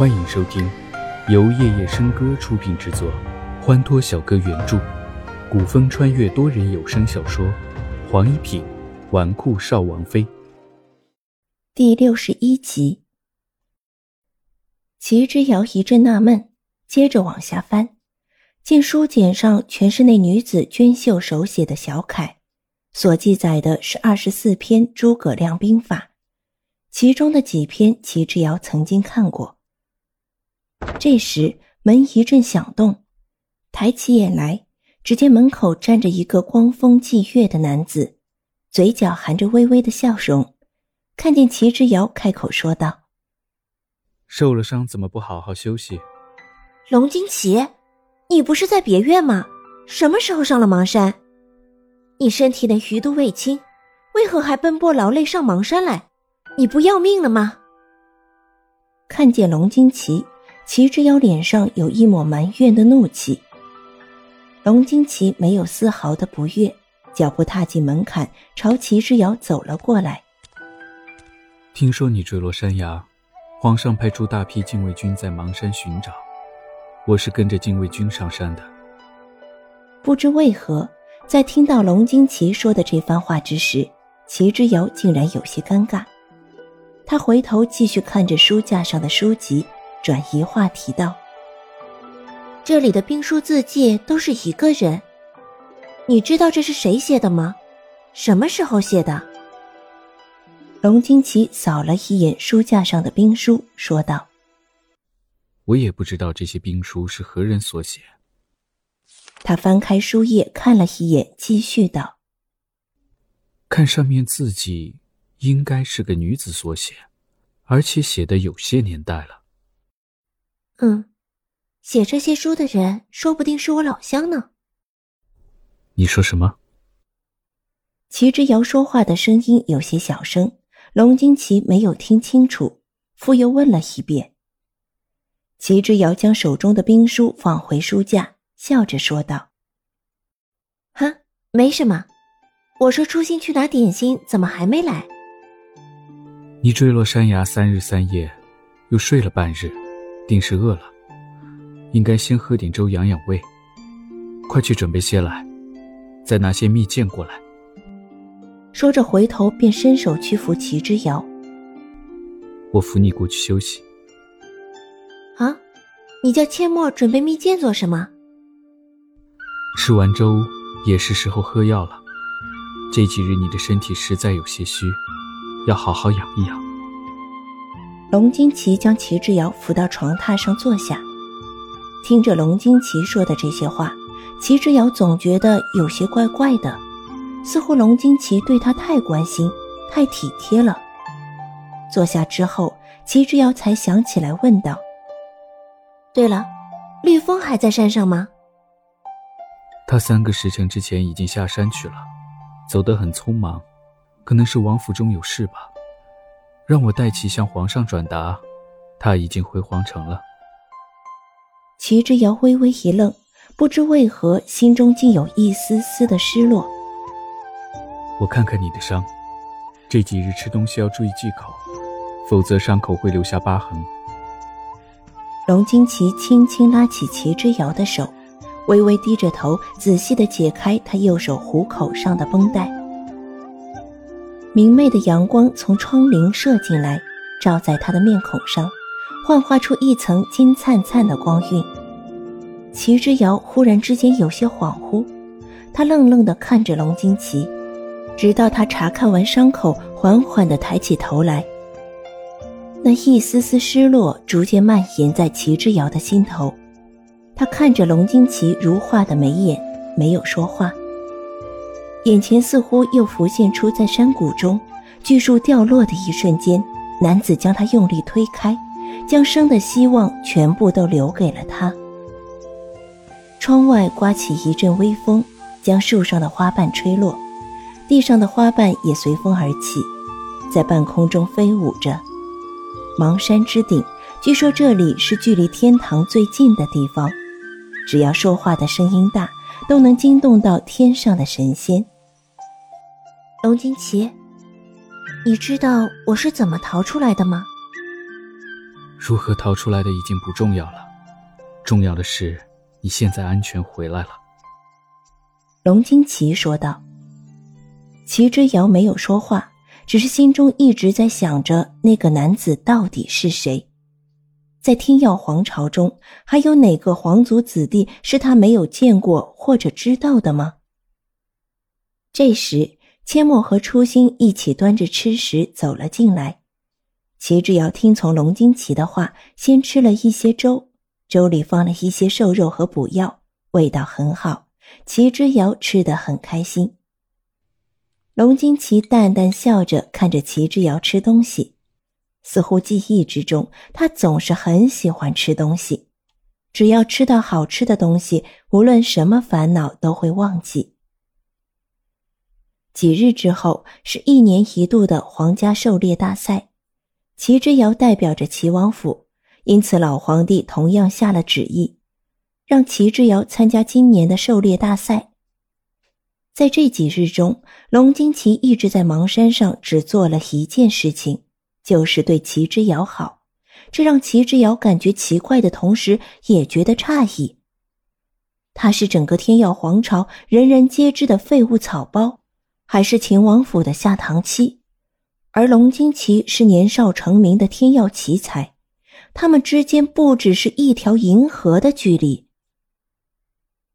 欢迎收听，由夜夜笙歌出品制作，欢脱小哥原著，古风穿越多人有声小说《黄一品纨绔少王妃》第六十一集。齐之遥一阵纳闷，接着往下翻，见书简上全是那女子娟秀手写的小楷，所记载的是二十四篇诸葛亮兵法，其中的几篇齐之遥曾经看过。这时门一阵响动，抬起眼来，只见门口站着一个光风霁月的男子，嘴角含着微微的笑容。看见齐之遥，开口说道：“受了伤，怎么不好好休息？”龙金奇，你不是在别院吗？什么时候上了芒山？你身体的余毒未清，为何还奔波劳累上芒山来？你不要命了吗？看见龙金奇。齐之遥脸上有一抹埋怨的怒气。龙金奇没有丝毫的不悦，脚步踏进门槛，朝齐之遥走了过来。听说你坠落山崖，皇上派出大批禁卫军在邙山寻找，我是跟着禁卫军上山的。不知为何，在听到龙金奇说的这番话之时，齐之遥竟然有些尴尬。他回头继续看着书架上的书籍。转移话题道：“这里的兵书字迹都是一个人，你知道这是谁写的吗？什么时候写的？”龙金奇扫了一眼书架上的兵书，说道：“我也不知道这些兵书是何人所写。”他翻开书页看了一眼，继续道：“看上面字迹，应该是个女子所写，而且写的有些年代了。”嗯，写这些书的人说不定是我老乡呢。你说什么？齐之遥说话的声音有些小声，龙金奇没有听清楚，复又问了一遍。齐之遥将手中的兵书放回书架，笑着说道：“哈，没什么。我说初心去拿点心，怎么还没来？你坠落山崖三日三夜，又睡了半日。”定是饿了，应该先喝点粥养养胃。快去准备些来，再拿些蜜饯过来。说着，回头便伸手去扶齐之遥。我扶你过去休息。啊，你叫阡陌准备蜜饯做什么？吃完粥也是时候喝药了。这几日你的身体实在有些虚，要好好养一养。龙金奇将齐之遥扶到床榻上坐下，听着龙金奇说的这些话，齐之遥总觉得有些怪怪的，似乎龙金奇对他太关心、太体贴了。坐下之后，齐之遥才想起来，问道：“对了，绿风还在山上吗？”他三个时辰之前已经下山去了，走得很匆忙，可能是王府中有事吧。让我代其向皇上转达，他已经回皇城了。齐之遥微微一愣，不知为何心中竟有一丝丝的失落。我看看你的伤，这几日吃东西要注意忌口，否则伤口会留下疤痕。龙金奇轻轻拉起齐之遥的手，微微低着头，仔细的解开他右手虎口上的绷带。明媚的阳光从窗棂射进来，照在他的面孔上，幻化出一层金灿灿的光晕。齐之遥忽然之间有些恍惚，他愣愣地看着龙金奇，直到他查看完伤口，缓缓地抬起头来。那一丝丝失落逐渐蔓延在齐之遥的心头，他看着龙金奇如画的眉眼，没有说话。眼前似乎又浮现出，在山谷中巨树掉落的一瞬间，男子将他用力推开，将生的希望全部都留给了他。窗外刮起一阵微风，将树上的花瓣吹落，地上的花瓣也随风而起，在半空中飞舞着。邙山之顶，据说这里是距离天堂最近的地方，只要说话的声音大。都能惊动到天上的神仙。龙金奇，你知道我是怎么逃出来的吗？如何逃出来的已经不重要了，重要的是你现在安全回来了。”龙金奇说道。齐之遥没有说话，只是心中一直在想着那个男子到底是谁。在天耀皇朝中，还有哪个皇族子弟是他没有见过或者知道的吗？这时，阡陌和初心一起端着吃食走了进来。齐之遥听从龙金奇的话，先吃了一些粥，粥里放了一些瘦肉和补药，味道很好。齐之遥吃得很开心。龙金奇淡淡笑着看着齐之遥吃东西，似乎记忆之中，他总是很喜欢吃东西。只要吃到好吃的东西，无论什么烦恼都会忘记。几日之后，是一年一度的皇家狩猎大赛，齐之遥代表着齐王府，因此老皇帝同样下了旨意，让齐之遥参加今年的狩猎大赛。在这几日中，龙金奇一直在芒山上，只做了一件事情，就是对齐之遥好。这让齐之遥感觉奇怪的同时，也觉得诧异。他是整个天耀皇朝人人皆知的废物草包，还是秦王府的下堂妻？而龙金奇是年少成名的天耀奇才，他们之间不只是一条银河的距离。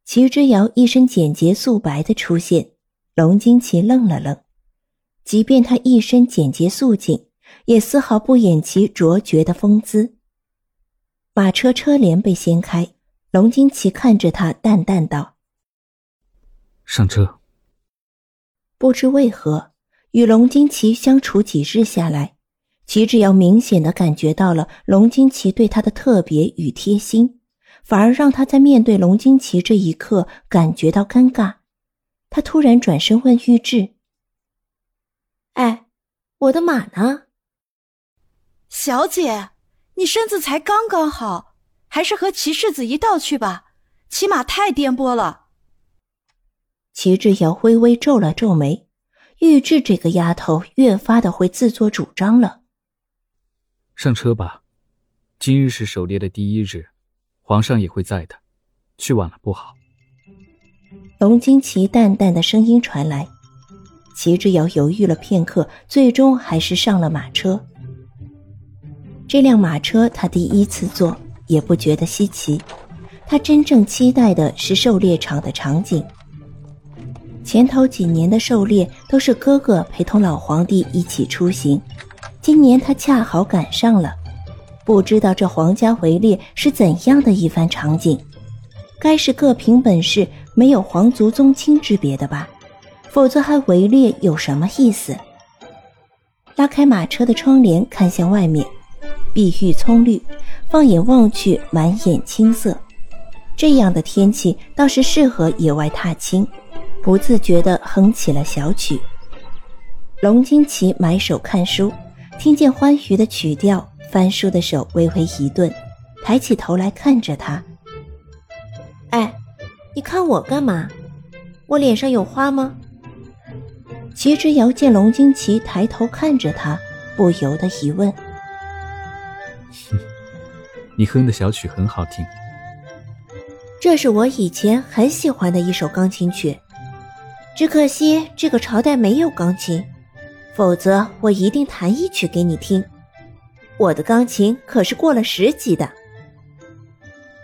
齐之遥一身简洁素白的出现，龙金奇愣了愣。即便他一身简洁素净，也丝毫不掩其卓绝的风姿。马车车帘被掀开，龙金奇看着他，淡淡道：“上车。”不知为何，与龙金奇相处几日下来，齐志尧明显的感觉到了龙金奇对他的特别与贴心。反而让他在面对龙金奇这一刻感觉到尴尬。他突然转身问玉志：“哎，我的马呢？”小姐，你身子才刚刚好，还是和齐世子一道去吧。骑马太颠簸了。齐志尧微微皱了皱眉，玉质这个丫头越发的会自作主张了。上车吧，今日是狩猎的第一日。皇上也会在的，去晚了不好。龙金奇淡淡的声音传来，齐志尧犹豫了片刻，最终还是上了马车。这辆马车他第一次坐，也不觉得稀奇。他真正期待的是狩猎场的场景。前头几年的狩猎都是哥哥陪同老皇帝一起出行，今年他恰好赶上了。不知道这皇家围猎是怎样的一番场景，该是各凭本事，没有皇族宗亲之别的吧？否则还围猎有什么意思？拉开马车的窗帘，看向外面，碧玉葱绿，放眼望去，满眼青色。这样的天气倒是适合野外踏青，不自觉地哼起了小曲。龙金奇埋首看书，听见欢愉的曲调。翻书的手微微一顿，抬起头来看着他。哎，你看我干嘛？我脸上有花吗？齐之遥见龙金奇抬头看着他，不由得疑问：“ 你哼的小曲很好听。这是我以前很喜欢的一首钢琴曲，只可惜这个朝代没有钢琴，否则我一定弹一曲给你听。”我的钢琴可是过了十级的。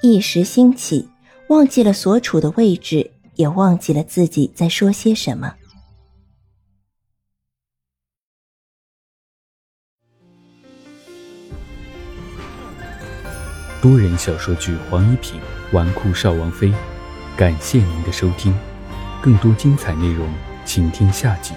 一时兴起，忘记了所处的位置，也忘记了自己在说些什么。多人小说剧《黄一品纨绔少王妃》，感谢您的收听，更多精彩内容，请听下集。